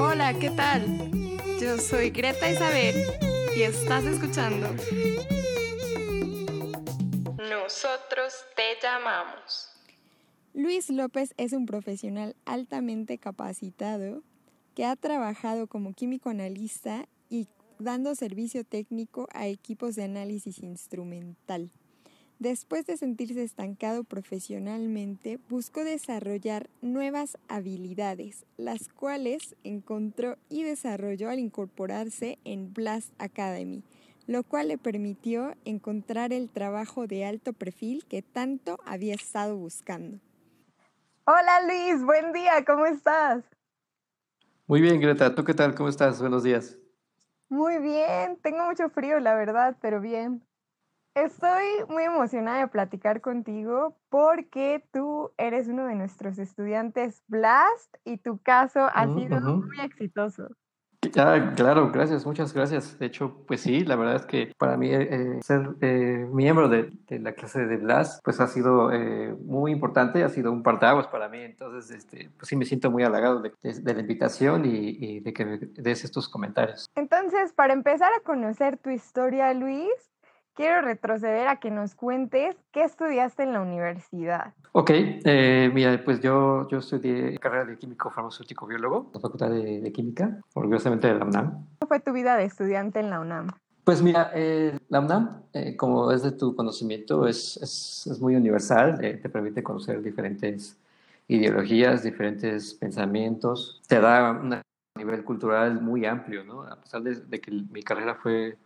Hola, ¿qué tal? Yo soy Greta Isabel y estás escuchando. Nosotros te llamamos. Luis López es un profesional altamente capacitado que ha trabajado como químico analista y dando servicio técnico a equipos de análisis instrumental. Después de sentirse estancado profesionalmente, buscó desarrollar nuevas habilidades, las cuales encontró y desarrolló al incorporarse en Blast Academy, lo cual le permitió encontrar el trabajo de alto perfil que tanto había estado buscando. Hola Luis, buen día, ¿cómo estás? Muy bien, Greta, ¿tú qué tal? ¿Cómo estás? Buenos días. Muy bien, tengo mucho frío, la verdad, pero bien. Estoy muy emocionada de platicar contigo porque tú eres uno de nuestros estudiantes Blast y tu caso ha mm, sido muy exitoso. Ah, claro, gracias, muchas gracias. De hecho, pues sí, la verdad es que para mí eh, ser eh, miembro de, la clase de Blast, pues ha sido eh, muy importante, ha sido un parteaguas para mí. Entonces, este, pues sí me siento muy halagado de, la invitación y, y, de que me des estos comentarios. Entonces, para empezar a conocer tu historia, Luis, quiero retroceder a que nos cuentes qué estudiaste en la universidad. Ok, eh, mira, pues yo, yo estudié carrera de químico farmacéutico biólogo, en la Facultad de, Química, orgullosamente de la UNAM. ¿Cómo fue tu vida de estudiante en la UNAM? Pues mira, eh, la UNAM, eh, como es de tu conocimiento, es, es, es muy universal, te permite conocer diferentes ideologías, diferentes pensamientos, te da un nivel cultural muy amplio, ¿no? A pesar de, de que mi carrera fue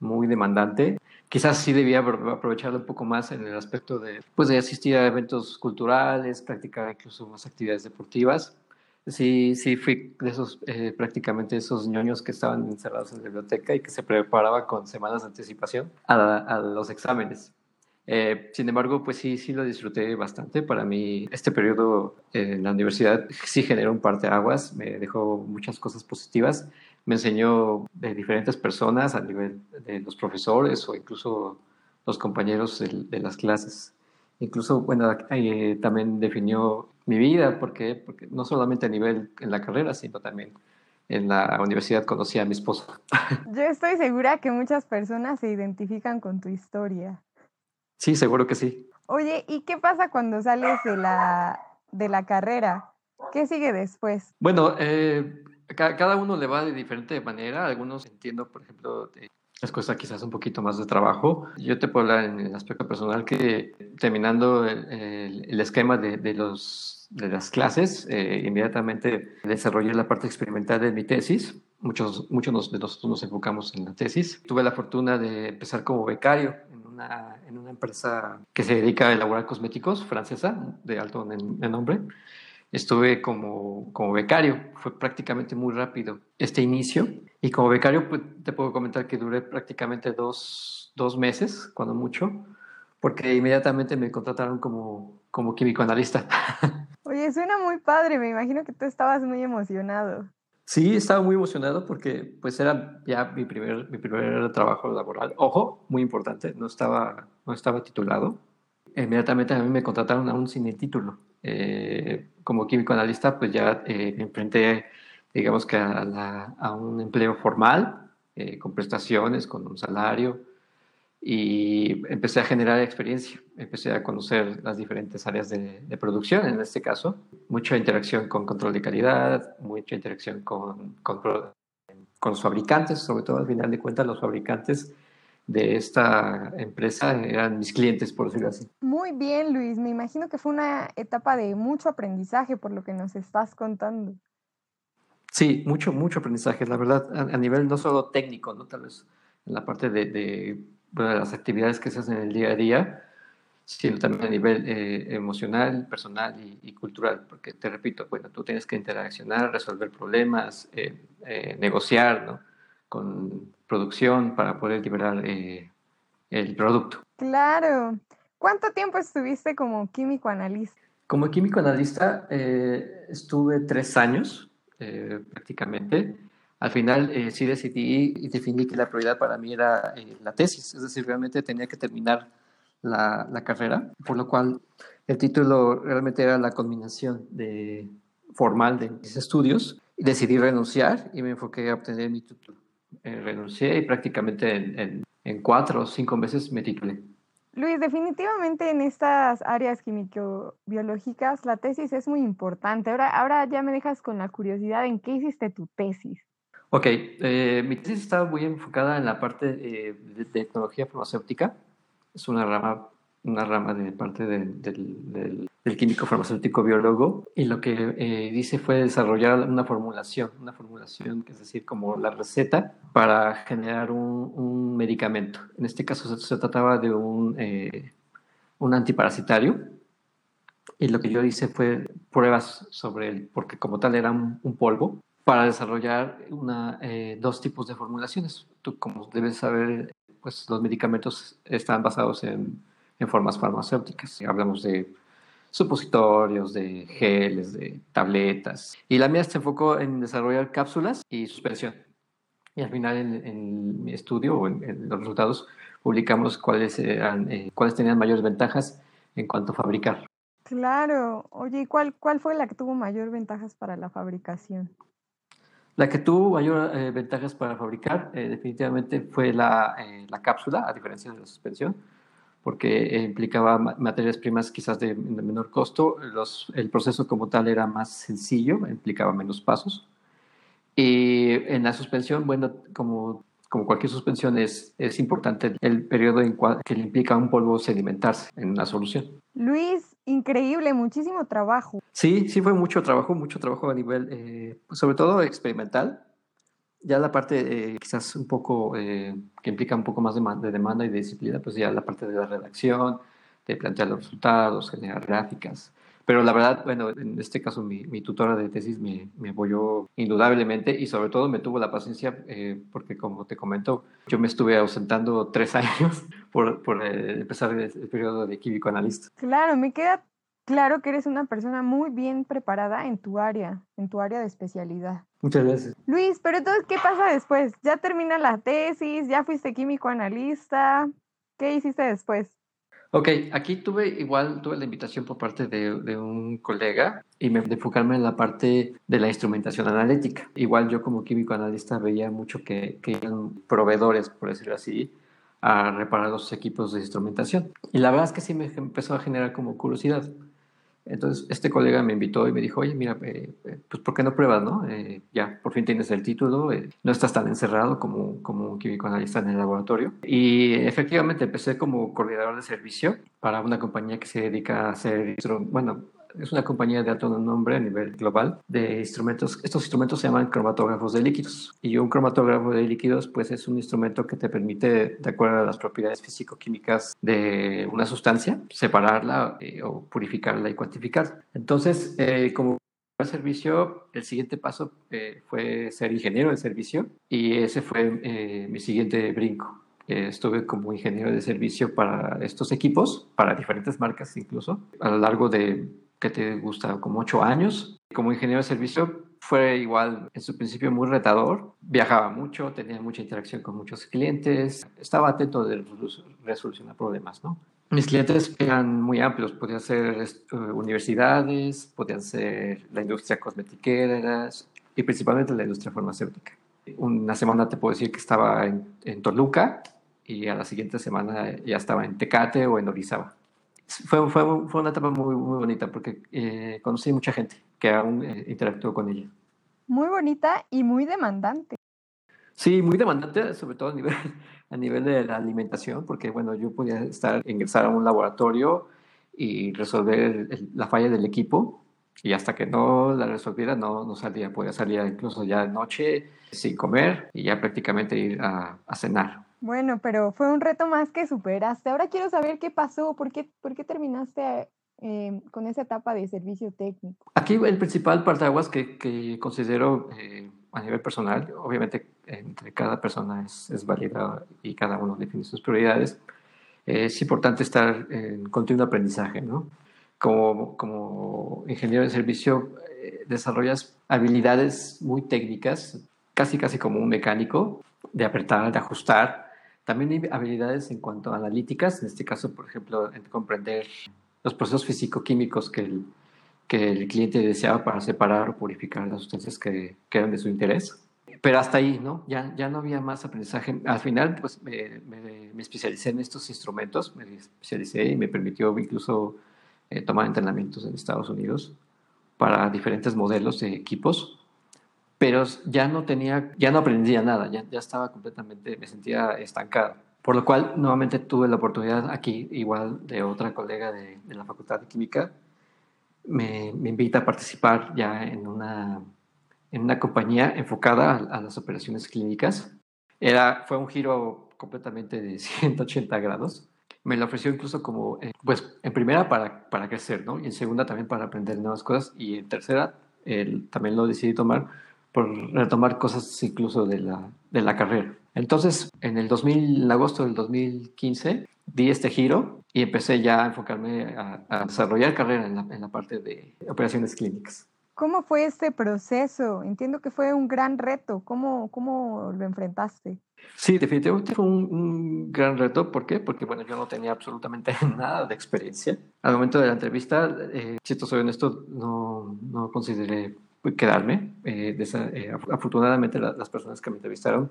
muy demandante. Quizás sí debía aprovecharlo un poco más en el aspecto de, pues, de asistir a eventos culturales, practicar incluso más actividades deportivas. Sí, sí fui de esos, eh, prácticamente esos ñoños que estaban encerrados en la biblioteca y que se preparaba con semanas de anticipación a, los exámenes. Eh, sin embargo, pues sí, sí lo disfruté bastante. Para mí, este periodo en la universidad sí generó un par de aguas, me dejó muchas cosas positivas me enseñó de diferentes personas a nivel de los profesores o incluso los compañeros de, las clases. Incluso, bueno, eh, también definió mi vida, porque, porque no solamente a nivel en la carrera, sino también en la universidad conocí a mi esposo. Yo estoy segura que muchas personas se identifican con tu historia. Sí, seguro que sí. Oye, ¿y qué pasa cuando sales de la, de la carrera? ¿Qué sigue después? Bueno, eh, cada uno le va de diferente manera. Algunos entiendo, por ejemplo, les cuesta quizás un poquito más de trabajo. Yo te puedo hablar en el aspecto personal que terminando el, esquema de, los, de las clases, eh, inmediatamente desarrollé la parte experimental de mi tesis. Muchos, muchos de nosotros nos enfocamos en la tesis. Tuve la fortuna de empezar como becario en una, en una empresa que se dedica a elaborar cosméticos, francesa, de alto nombre estuve como, como becario. Fue prácticamente muy rápido este inicio. Y como becario, pues, te puedo comentar que duré prácticamente dos, dos meses, cuando mucho, porque inmediatamente me contrataron como, como químico analista. Oye, suena muy padre. Me imagino que tú estabas muy emocionado. Sí, estaba muy emocionado porque pues era ya mi primer, mi primer trabajo laboral. Ojo, muy importante, no estaba, no estaba titulado. Inmediatamente a mí me contrataron aún sin el título. Eh, como químico analista, pues ya eh, me enfrenté, digamos que a, un empleo formal, eh, con prestaciones, con un salario, y empecé a generar experiencia, empecé a conocer las diferentes áreas de, producción, en este caso, mucha interacción con control de calidad, mucha interacción con, con, con los fabricantes, sobre todo al final de cuentas los fabricantes de esta empresa eran mis clientes, por decirlo así. Muy bien, Luis. Me imagino que fue una etapa de mucho aprendizaje por lo que nos estás contando. Sí, mucho, mucho aprendizaje, la verdad, a, nivel no solo técnico, ¿no? Tal vez en la parte de, de, las actividades que se hacen en el día a día, sino también a nivel eh, emocional, personal y, cultural, porque te repito, bueno, tú tienes que interaccionar, resolver problemas, eh, eh, negociar, ¿no? Con producción para poder liberar eh, el producto. Claro. ¿Cuánto tiempo estuviste como químico analista? Como químico analista eh, estuve tres años eh, prácticamente. Al final sí decidí y definí que la prioridad para mí era la tesis, es decir, realmente tenía que terminar la, la, carrera, por lo cual el título realmente era la combinación de, formal de mis estudios. Decidí renunciar y me enfoqué a obtener mi título. Eh, renuncié y prácticamente en, en, en, cuatro o cinco meses me titulé. Luis, definitivamente en estas áreas químico-biológicas la tesis es muy importante. Ahora, ahora ya me dejas con la curiosidad en qué hiciste tu tesis. Ok, eh, mi tesis estaba muy enfocada en la parte eh, de, de, tecnología farmacéutica. Es una rama, una rama de parte de, del, del, químico farmacéutico biólogo. Y lo que eh, dice fue desarrollar una formulación, una formulación es decir, como la receta para generar un, medicamento. En este caso se, trataba de un, eh, un antiparasitario. Y lo que yo hice fue pruebas sobre él, porque como tal era un, un polvo para desarrollar una, eh, dos tipos de formulaciones. Tú, como debes saber, pues los medicamentos están basados en, en formas farmacéuticas. Hablamos de supositorios, de geles, de tabletas. Y la mía se enfocó en desarrollar cápsulas y suspensión. Y al final en, en mi estudio o en, en, los resultados publicamos cuáles, eran, eh, cuáles tenían mayores ventajas en cuanto a fabricar. Claro. Oye, ¿y cuál, cuál fue la que tuvo mayor ventajas para la fabricación? La que tuvo mayor eh, ventajas para fabricar eh, definitivamente fue la, eh, la, cápsula, a diferencia de la suspensión, porque implicaba materias primas quizás de, de menor costo, los, el proceso como tal era más sencillo, implicaba menos pasos. Y en la suspensión, bueno, como, como cualquier suspensión, es, es importante el periodo en cual, que le implica un polvo sedimentarse en una solución. Luis, increíble, muchísimo trabajo. Sí, sí fue mucho trabajo, mucho trabajo a nivel, eh, sobre todo experimental. Ya la parte eh, quizás un poco, eh, que implica un poco más de, de, demanda y de disciplina, pues ya la parte de la redacción, de plantear los resultados, generar gráficas. Pero la verdad, bueno, en este caso mi, mi tutora de tesis me, me, apoyó indudablemente y sobre todo me tuvo la paciencia eh, porque como te comento, yo me estuve ausentando tres años por, por eh, empezar el, el, periodo de químico analista. Claro, me queda claro que eres una persona muy bien preparada en tu área, en tu área de especialidad. Muchas gracias. Luis, pero entonces, ¿qué pasa después? Ya termina la tesis, ya fuiste químico analista, ¿qué hiciste después? Ok, aquí tuve igual, tuve la invitación por parte de, de, un colega y me enfocarme en la parte de la instrumentación analítica. Igual yo como químico analista veía mucho que, que eran proveedores, por decirlo así, a reparar los equipos de instrumentación. Y la verdad es que sí me empezó a generar como curiosidad. Entonces, este colega me invitó y me dijo, oye, mira, eh, pues ¿por qué no pruebas, no? Eh, ya, por fin tienes el título, eh, no estás tan encerrado como, como un químico analista en el laboratorio. Y efectivamente empecé como coordinador de servicio para una compañía que se dedica a hacer, bueno, es una compañía de alto nombre a nivel global de instrumentos. Estos instrumentos se llaman cromatógrafos de líquidos. Y un cromatógrafo de líquidos, pues es un instrumento que te permite, de acuerdo a las propiedades físico-químicas de una sustancia, separarla eh, o purificarla y cuantificarla. Entonces, eh, como servicio, el siguiente paso eh, fue ser ingeniero de servicio y ese fue eh, mi siguiente brinco. Estuve como ingeniero de servicio para estos equipos, para diferentes marcas incluso, a lo largo de que te gusta como ocho años. Como ingeniero de servicio fue igual en su principio muy retador. Viajaba mucho, tenía mucha interacción con muchos clientes, estaba atento de resolucionar problemas, ¿no? Mis clientes eran muy amplios, podían ser uh, universidades, podían ser la industria cosmetiquera y principalmente la industria farmacéutica. Una semana te puedo decir que estaba en, en Toluca y a la siguiente semana ya estaba en Tecate o en Orizaba fue, fue, fue, una etapa muy, muy bonita porque eh, conocí mucha gente que aún eh, interactuó con ella. Muy bonita y muy demandante. Sí, muy demandante, sobre todo a nivel, a nivel de la alimentación, porque bueno, yo podía estar, ingresar a un laboratorio y resolver el, el, la falla del equipo y hasta que no la resolviera no, no salía, podía salir incluso ya de noche sin comer y ya prácticamente ir a, a cenar. Bueno, pero fue un reto más que superaste. Ahora quiero saber qué pasó, por qué, por qué terminaste eh, con esa etapa de servicio técnico. Aquí el principal parteaguas que, que considero eh, a nivel personal, obviamente entre cada persona es, es válida y cada uno define sus prioridades, eh, es importante estar en continuo aprendizaje, ¿no? Como, como ingeniero de servicio eh, desarrollas habilidades muy técnicas, casi casi como un mecánico, de apretar, de ajustar, también hay habilidades en cuanto a analíticas, en este caso, por ejemplo, en comprender los procesos físico-químicos que el, que el cliente deseaba para separar o purificar las sustancias que, que eran de su interés. Pero hasta ahí, ¿no? Ya, ya no había más aprendizaje. Al final, pues me, especialicé en estos instrumentos, me especialicé y me permitió incluso eh, tomar entrenamientos en Estados Unidos para diferentes modelos de equipos, pero ya no tenía, ya no aprendía nada, ya, ya estaba completamente, me sentía estancado. Por lo cual, nuevamente tuve la oportunidad aquí, igual de otra colega de, de la Facultad de Química, me, me, invita a participar ya en una, en una compañía enfocada a, las operaciones clínicas. Era, fue un giro completamente de 180 grados. Me lo ofreció incluso como, eh, pues, en primera para, para crecer, ¿no? Y en segunda también para aprender nuevas cosas. Y en tercera, también lo decidí tomar por retomar cosas incluso de la, de la carrera. Entonces, en el 2000, en agosto del 2015, di este giro y empecé ya a enfocarme a, desarrollar carrera en la, en la, parte de operaciones clínicas. ¿Cómo fue este proceso? Entiendo que fue un gran reto. ¿Cómo, cómo lo enfrentaste? Sí, definitivamente fue un, un, gran reto. ¿Por qué? Porque, bueno, yo no tenía absolutamente nada de experiencia. Al momento de la entrevista, eh, si esto soy honesto, no, no consideré quedarme. Eh, de esa, eh, afortunadamente las personas que me entrevistaron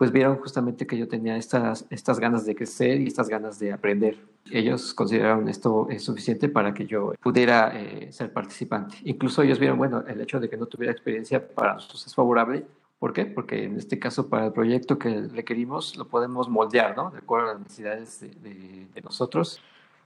pues vieron justamente que yo tenía estas, estas ganas de crecer y estas ganas de aprender. Ellos consideraron esto es suficiente para que yo pudiera eh, ser participante. Incluso ellos vieron, bueno, el hecho de que no tuviera experiencia para nosotros es favorable. ¿Por qué? Porque en este caso para el proyecto que requerimos lo podemos moldear, ¿no? De acuerdo a las necesidades de, de, nosotros.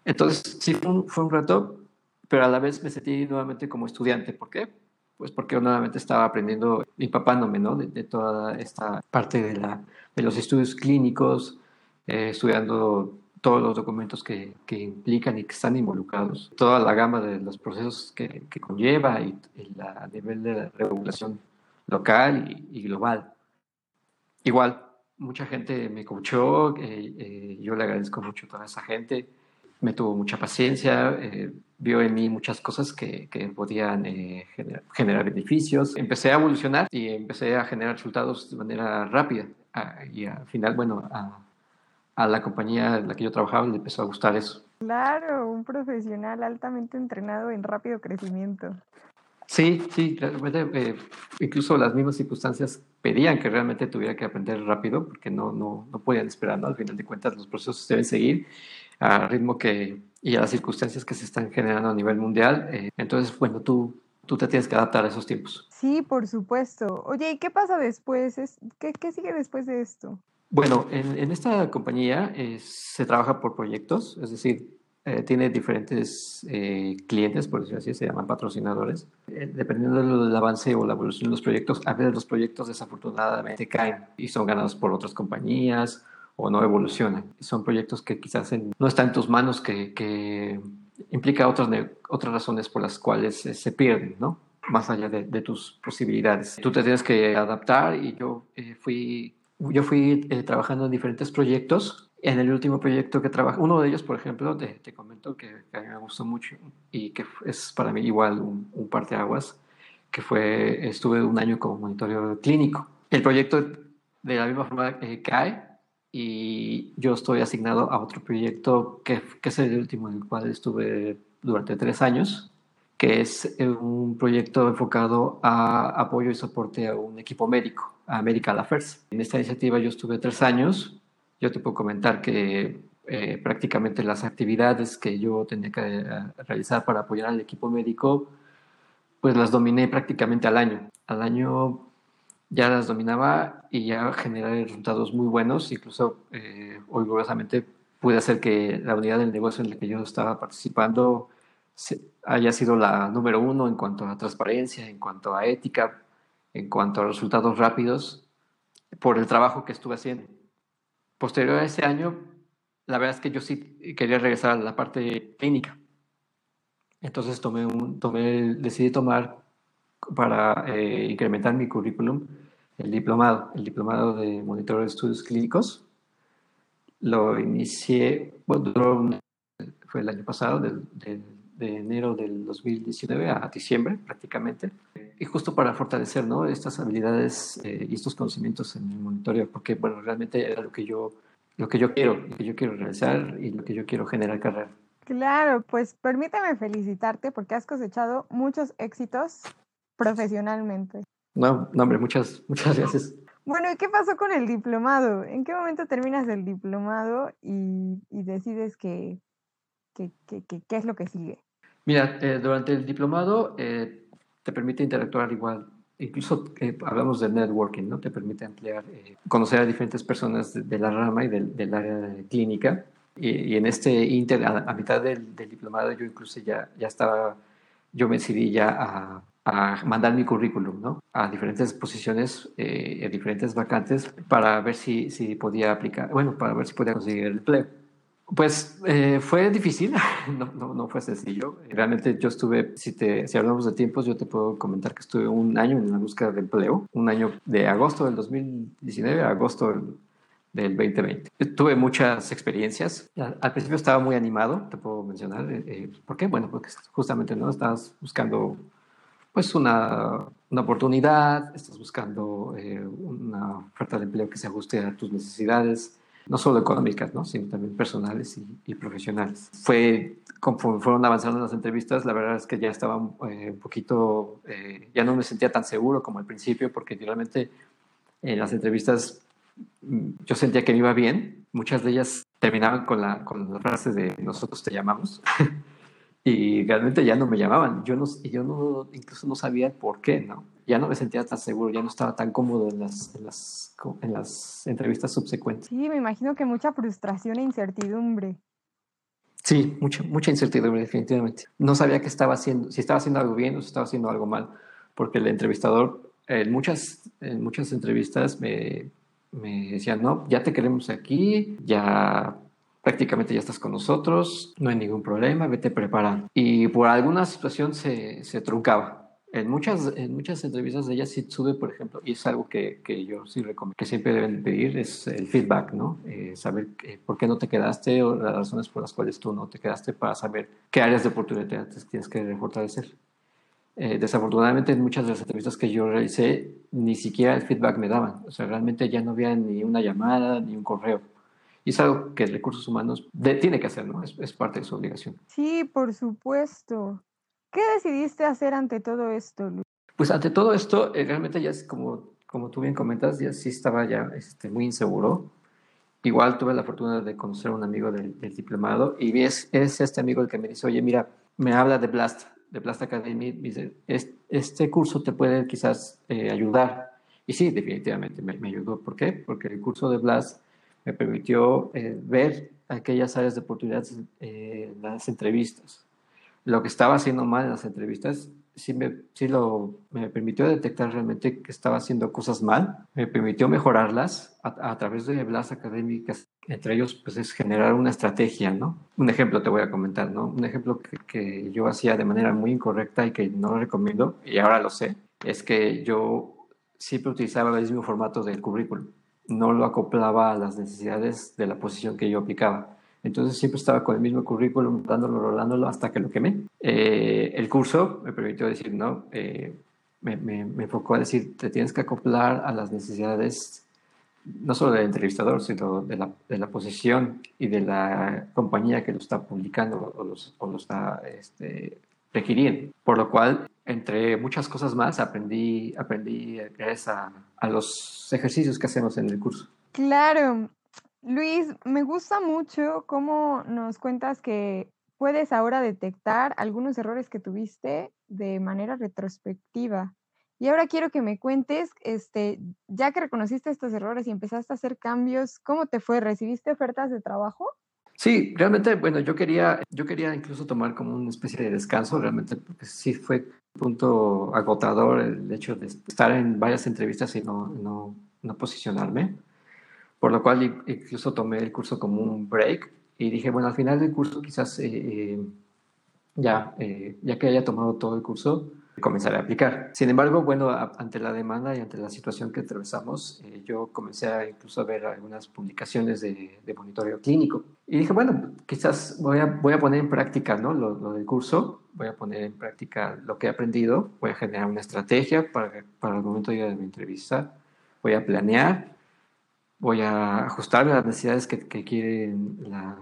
Entonces, sí, fue un, fue un reto, pero a la vez me sentí nuevamente como estudiante. ¿Por qué? Pues porque nuevamente estaba aprendiendo, empapándome, ¿no? De, toda esta parte de, la, de los estudios clínicos, eh, estudiando todos los documentos que, que, implican y que están involucrados, toda la gama de los procesos que, que conlleva y, el a nivel de regulación local y, global. Igual, mucha gente me coachó, eh, eh, yo le agradezco mucho a toda esa gente, me tuvo mucha paciencia, eh, vio en mí muchas cosas que, que podían eh, generar, beneficios. Empecé a evolucionar y empecé a generar resultados de manera rápida. Ah, y al final, bueno, a, a, la compañía en la que yo trabajaba le empezó a gustar eso. Claro, un profesional altamente entrenado en rápido crecimiento. Sí, sí, eh, incluso las mismas circunstancias pedían que realmente tuviera que aprender rápido porque no, no, no podían esperar, ¿no? Al final de cuentas los procesos deben seguir al ritmo que y a las circunstancias que se están generando a nivel mundial. Eh, entonces, bueno, tú, tú te tienes que adaptar a esos tiempos. Sí, por supuesto. Oye, ¿y qué pasa después? ¿Qué, qué sigue después de esto? Bueno, en, en esta compañía eh, se trabaja por proyectos, es decir, eh, tiene diferentes eh, clientes, por decirlo así, se llaman patrocinadores. Eh, dependiendo del avance o la evolución de los proyectos, a veces los proyectos desafortunadamente caen y son ganados por otras compañías o no evolucionan. Son proyectos que quizás no están en tus manos, que, que implica otras, otras razones por las cuales eh, se pierden, ¿no? Más allá de, de, tus posibilidades. Tú te tienes que adaptar y yo eh, fui, yo fui eh, trabajando en diferentes proyectos. En el último proyecto que trabajé, uno de ellos, por ejemplo, te, te comento que, que, me gustó mucho y que es para mí igual un, un parteaguas, que fue, estuve un año como monitoreo clínico. El proyecto de la misma forma cae, y yo estoy asignado a otro proyecto que, que, es el último en el cual estuve durante tres años, que es un proyecto enfocado a apoyo y soporte a un equipo médico, a Medical Affairs. En esta iniciativa yo estuve tres años. Yo te puedo comentar que eh, prácticamente las actividades que yo tenía que eh, realizar para apoyar al equipo médico, pues las dominé prácticamente al año. Al año ya las dominaba y ya generé resultados muy buenos. Incluso eh, orgullosamente pude hacer que la unidad del negocio en la que yo estaba participando haya sido la número uno en cuanto a transparencia, en cuanto a ética, en cuanto a resultados rápidos, por el trabajo que estuve haciendo. Posterior a ese año, la verdad es que yo sí quería regresar a la parte clínica. Entonces tomé un, tomé, decidí tomar para eh, incrementar mi currículum el diplomado, el diplomado de monitoreo de estudios clínicos. Lo inicié, bueno, fue el año pasado, de, de, enero del 2019 a diciembre prácticamente, y justo para fortalecer ¿no? estas habilidades eh, y estos conocimientos en el monitoreo, porque bueno, realmente era lo que yo, lo que yo quiero, lo que yo quiero realizar y lo que yo quiero generar carrera Claro, pues permíteme felicitarte porque has cosechado muchos éxitos profesionalmente. No, no, hombre, muchas, muchas gracias. Bueno, ¿y qué pasó con el diplomado? ¿En qué momento terminas el diplomado y, decides que, qué es lo que sigue? Mira, eh, durante el diplomado eh, te permite interactuar igual, incluso eh, hablamos de networking, ¿no? Te permite ampliar, conocer a diferentes personas de, la rama y del, área clínica. Y, en este inter, a, mitad del, del, diplomado, yo incluso ya, ya estaba, yo me decidí ya a a mandar mi currículum ¿no? a diferentes posiciones, eh, a diferentes vacantes, para ver si, si podía aplicar, bueno, para ver si podía conseguir el empleo. Pues eh, fue difícil, no, no, no, fue sencillo. Realmente yo estuve, si, te, si hablamos de tiempos, yo te puedo comentar que estuve un año en la búsqueda de empleo, un año de agosto del 2019 a agosto del, del 2020. Tuve muchas experiencias. Al principio estaba muy animado, te puedo mencionar. Eh, ¿Por qué? Bueno, porque justamente no estabas buscando pues una, una oportunidad, estás buscando eh, una oferta de empleo que se ajuste a tus necesidades, no solo económicas, ¿no? sino también personales y, profesionales. Fue, conforme fueron avanzando las entrevistas, la verdad es que ya estaba eh, un poquito, eh, ya no me sentía tan seguro como al principio, porque realmente en las entrevistas mm, yo sentía que me iba bien. Muchas de ellas terminaban con la, con la frase de nosotros te llamamos. y realmente ya no me llamaban. Yo no, yo no, incluso no sabía por qué, ¿no? Ya no me sentía tan seguro, ya no estaba tan cómodo en las, en las, en las entrevistas subsecuentes. Sí, me imagino que mucha frustración e incertidumbre. Sí, mucha, mucha incertidumbre, definitivamente. No sabía qué estaba haciendo, si estaba haciendo algo bien o si estaba haciendo algo mal, porque el entrevistador en muchas, en muchas entrevistas me, me decían, no, ya te queremos aquí, ya prácticamente ya estás con nosotros, no hay ningún problema, vete preparando. Y por alguna situación se, se truncaba. En muchas, en muchas entrevistas de ella sí sube, por ejemplo, y es algo que, que yo sí recomiendo, que siempre deben pedir, es el feedback, ¿no? Eh, saber por qué no te quedaste o las razones por las cuales tú no te quedaste para saber qué áreas de oportunidad tienes que fortalecer. Eh, desafortunadamente en muchas de las entrevistas que yo realicé ni siquiera el feedback me daban, o sea, realmente ya no había ni una llamada ni un correo y es algo que recursos humanos tiene que hacer, ¿no? Es, parte de su obligación. Sí, por supuesto. ¿Qué decidiste hacer ante todo esto, Luis? Pues ante todo esto, eh, realmente ya es como, como tú bien comentas, ya sí estaba ya este, muy inseguro. Igual tuve la fortuna de conocer a un amigo del, diplomado y es, es, este amigo el que me dice, oye, mira, me habla de Blast, de Blast Academy, me dice, este curso te puede quizás eh, ayudar. Y sí, definitivamente me, me, ayudó. ¿Por qué? Porque el curso de Blast me permitió eh, ver aquellas áreas de oportunidad eh, en las entrevistas. Lo que estaba haciendo mal en las entrevistas sí, me, sí lo, me permitió detectar realmente que estaba haciendo cosas mal, me permitió mejorarlas a, través de las académicas. Entre ellos, pues es generar una estrategia, ¿no? Un ejemplo te voy a comentar, ¿no? Un ejemplo que, que yo hacía de manera muy incorrecta y que no lo recomiendo, y ahora lo sé, es que yo siempre utilizaba el mismo formato del currículum no lo acoplaba a las necesidades de la posición que yo aplicaba. Entonces siempre estaba con el mismo currículum, dándolo, rolándolo hasta que lo quemé. Eh, el curso me permitió decir, no, eh, me, me, enfocó a decir, te tienes que acoplar a las necesidades no solo del entrevistador, sino de la, de la posición y de la compañía que lo está publicando o, los, o lo está este, requiriendo. Por lo cual entre muchas cosas más, aprendí, aprendí gracias a, a, los ejercicios que hacemos en el curso. Claro. Luis, me gusta mucho cómo nos cuentas que puedes ahora detectar algunos errores que tuviste de manera retrospectiva. Y ahora quiero que me cuentes, este, ya que reconociste estos errores y empezaste a hacer cambios, ¿cómo te fue? ¿Recibiste ofertas de trabajo? Sí, realmente, bueno, yo quería, yo quería incluso tomar como una especie de descanso, realmente, porque sí fue un punto agotador el hecho de estar en varias entrevistas y no, no, no posicionarme, por lo cual incluso tomé el curso como un break y dije, bueno, al final del curso quizás eh, eh, ya, eh, ya que haya tomado todo el curso, comenzar a aplicar. Sin embargo, bueno, ante la demanda y ante la situación que atravesamos, eh, yo comencé a incluso a ver algunas publicaciones de, monitoreo clínico. Y dije, bueno, quizás voy a, voy a poner en práctica ¿no? lo, del curso, voy a poner en práctica lo que he aprendido, voy a generar una estrategia para, para el momento de mi entrevista, voy a planear, voy a ajustarme a las necesidades que, que quiere la,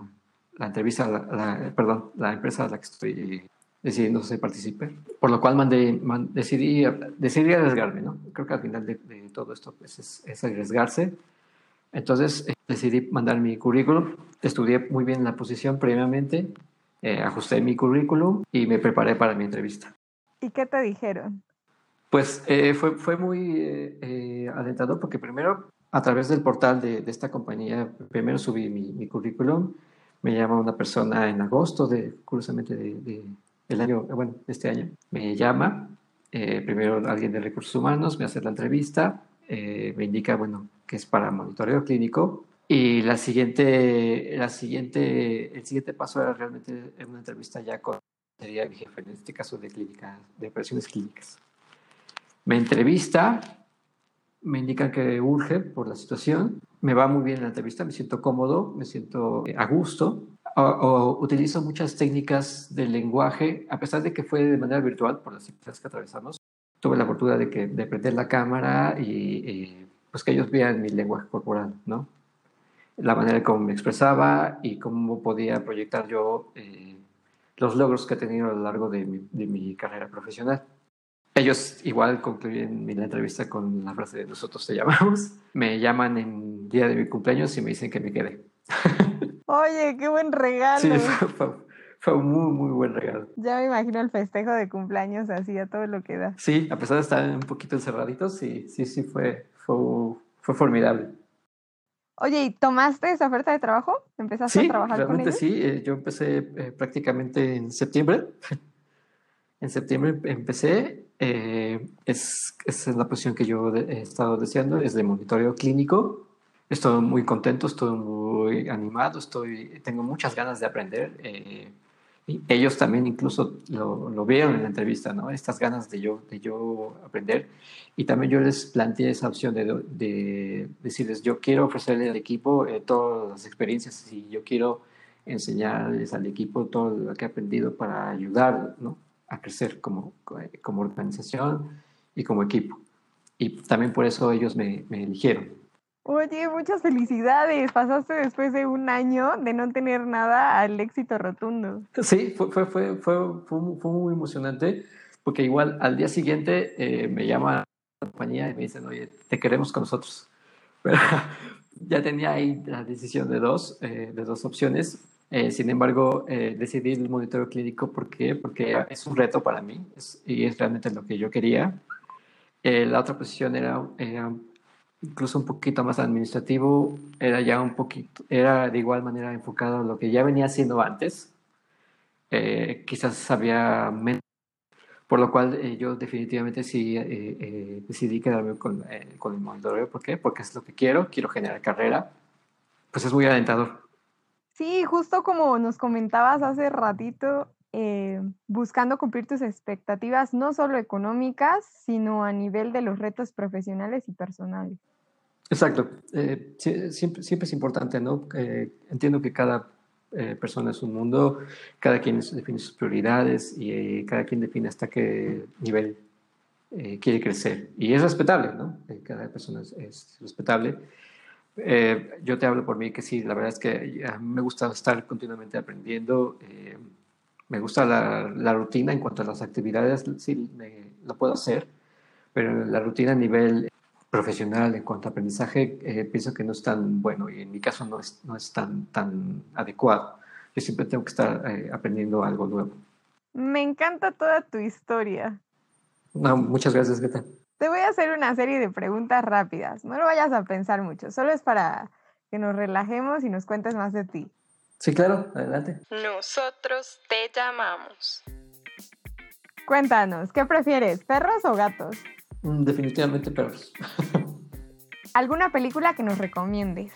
la entrevista, la, la- perdón, la empresa a la que estoy decidiendo ser partícipe, por lo cual mandé, man- decidí, decidí arriesgarme, ¿no? Creo que al final de, de todo esto pues, es, es arriesgarse. Entonces eh, decidí mandar mi currículum, estudié muy bien la posición previamente, eh, ajusté mi currículum y me preparé para mi entrevista. ¿Y qué te dijeron? Pues eh, fue, fue muy alentador porque primero a través del portal de, de esta compañía, primero subí mi, mi currículum, me llama una persona en agosto, de, curiosamente de, de- del año, bueno, este año, me llama, primero alguien de recursos humanos, me hace la entrevista, me indica, bueno, que es para monitoreo clínico y la siguiente, la siguiente, el siguiente paso era realmente una entrevista ya con, sería mi jefe, en este caso de clínica, de operaciones clínicas. Me entrevista, me indican que urge por la situación, me va muy bien la entrevista, me siento cómodo, me siento eh, a gusto. O, o utilizo muchas técnicas del lenguaje, a pesar de que fue de manera virtual por las circunstancias que atravesamos. Tuve la fortuna de, que, de prender la cámara y, y, pues que ellos vean mi lenguaje corporal, ¿no? La manera en cómo me expresaba y cómo podía proyectar yo eh, los logros que he tenido a lo largo de mi, de mi carrera profesional. Ellos igual concluyen mi entrevista con la frase de nosotros te llamamos. Me llaman en día de mi cumpleaños y me dicen que me quede. Oye, qué buen regalo. Sí, fue, fue, fue un muy, muy buen regalo. Ya me imagino el festejo de cumpleaños así a todo lo que da. Sí, a pesar de estar un poquito encerraditos, sí, sí, sí, fue, fue, fue formidable. Oye, ¿y tomaste esa oferta de trabajo? ¿Empezaste Sí, a trabajar con realmente ellos? sí. eh, yo empecé eh, prácticamente en septiembre. en septiembre empecé. eh, es, es la posición que yo de- he estado deseando, es de monitoreo clínico. Estoy muy contento, estoy muy animado, estoy, tengo muchas ganas de aprender. Y ellos también incluso lo, lo vieron en la entrevista, ¿no? Estas ganas de yo, de yo aprender. Y también yo les planteé esa opción de, de decirles, yo quiero ofrecerle al equipo eh, todas las experiencias y yo quiero enseñarles al equipo todo lo que he aprendido para ayudar ¿no? a crecer como, como organización y como equipo. Y también por eso ellos me, me eligieron. Oye, muchas felicidades. Pasaste después de un año de no tener nada al éxito rotundo. Sí, fue, fue, fue, fue, fue, fue muy emocionante porque igual al día siguiente eh, me llama la compañía y me dicen, oye, te queremos con nosotros. Pero ya tenía ahí la decisión de dos, eh, de dos opciones. Eh, sin embargo, eh, decidí el monitoreo clínico ¿por qué? porque es un reto para mí es, y es realmente lo que yo quería. Eh, la otra posición era, era incluso un poquito más administrativo, era ya un poquito, era de igual manera enfocado a lo que ya venía haciendo antes. Eh, quizás había menos, por lo cual eh, yo definitivamente sí eh, eh, decidí quedarme con, con el monitoreo. ¿Por qué? Porque es lo que quiero, quiero generar carrera. Pues es muy alentador. Sí, justo como nos comentabas hace ratito, buscando cumplir tus expectativas, no solo económicas, sino a nivel de los retos profesionales y personales. Exacto. Eh, siempre, siempre es importante, ¿no? Eh, entiendo que cada eh, persona es un mundo, cada quien define sus prioridades y eh, cada quien define hasta qué nivel eh, quiere crecer. Y es respetable, ¿no? cada persona es, es respetable. Eh, yo te hablo por mí que sí, la verdad es que me gusta estar continuamente aprendiendo. Eh, me gusta la, la, rutina en cuanto a las actividades, sí, me, lo puedo hacer, pero la rutina a nivel profesional en cuanto a aprendizaje eh, pienso que no es tan bueno y en mi caso no es, no es tan, tan adecuado. Yo siempre tengo que estar eh, aprendiendo algo nuevo. Me encanta toda tu historia. No, muchas gracias, Greta. Te voy a hacer una serie de preguntas rápidas. No lo vayas a pensar mucho, solo es para que nos relajemos y nos cuentes más de ti. Sí, claro, adelante. Nosotros te llamamos. Cuéntanos, ¿qué prefieres, perros o gatos? Mm, Definitivamente perros. ¿Alguna película que nos recomiendes?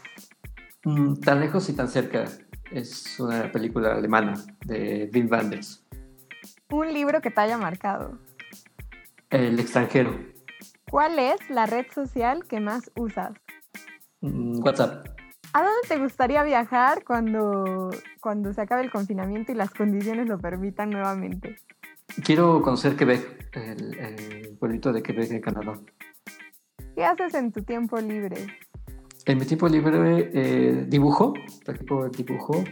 Mm, Tan lejos y tan cerca. Es una película alemana de Wim Wenders. Un libro que te haya marcado. El extranjero. ¿Cuál es la red social que más usas? Mm, WhatsApp. ¿A dónde te gustaría viajar cuando, cuando se acabe el confinamiento y las condiciones lo permitan nuevamente? Quiero conocer Quebec, el, el pueblito de Quebec en Canadá. ¿Qué haces en tu tiempo libre? En mi tiempo libre eh, dibujo, practico el dibujo.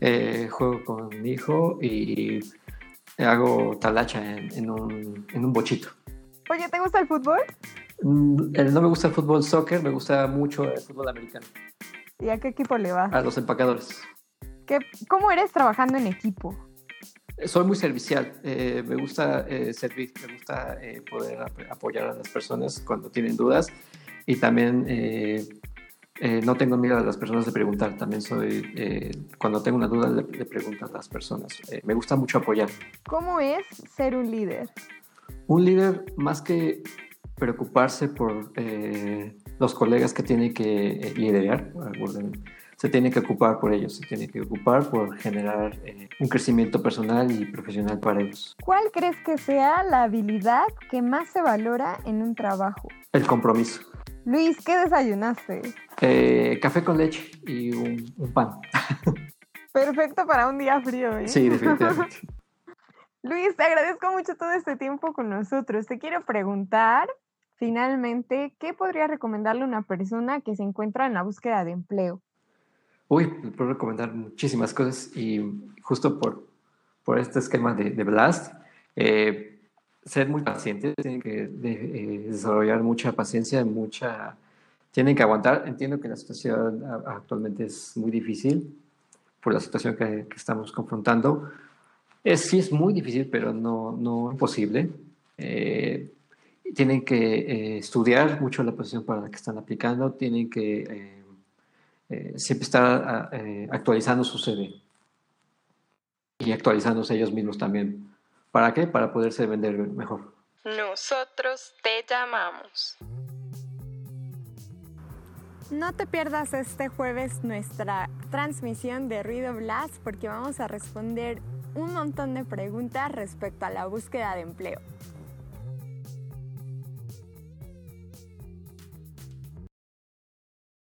eh, juego con mi hijo y hago talacha en, un, en un bochito. Oye, ¿te gusta el fútbol? Mm, no me gusta el fútbol soccer, me gusta mucho el fútbol americano. ¿Y a qué equipo le va? A los empacadores. ¿Qué, ¿Cómo eres trabajando en equipo? Soy muy servicial, eh, me gusta eh, servir, me gusta eh, poder apoyar a las personas cuando tienen dudas y también no tengo miedo a las personas de preguntar, también soy, cuando tengo una duda le, le pregunto a las personas, me gusta mucho apoyar. ¿Cómo es ser un líder? Un líder más que preocuparse por los colegas que tiene que liderar, se tiene que ocupar por ellos, se tiene que ocupar por generar eh, un crecimiento personal y profesional para ellos. ¿Cuál crees que sea la habilidad que más se valora en un trabajo? El compromiso. Luis, ¿qué desayunaste? Eh, café con leche y un, pan. Perfecto para un día frío. ¿eh? Sí, definitivamente. Luis, te agradezco mucho todo este tiempo con nosotros. Te quiero preguntar, finalmente, ¿qué podría recomendarle a una persona que se encuentra en la búsqueda de empleo? Uy, puedo recomendar muchísimas cosas y justo por, por este esquema de, de Blast, eh, ser muy pacientes, tienen que eh, desarrollar mucha paciencia, mucha, tienen que aguantar. Entiendo que la situación actualmente es muy difícil por la situación que, estamos confrontando. Es, sí es muy difícil, pero no, no imposible. Eh, tienen que estudiar mucho la posición para la que están aplicando, tienen que eh, siempre está eh, actualizando su CV y actualizándose ellos mismos también. ¿Para qué? Para poderse vender mejor. Nosotros te llamamos. No te pierdas este jueves nuestra transmisión de Ruido Blast porque vamos a responder un montón de preguntas respecto a la búsqueda de empleo.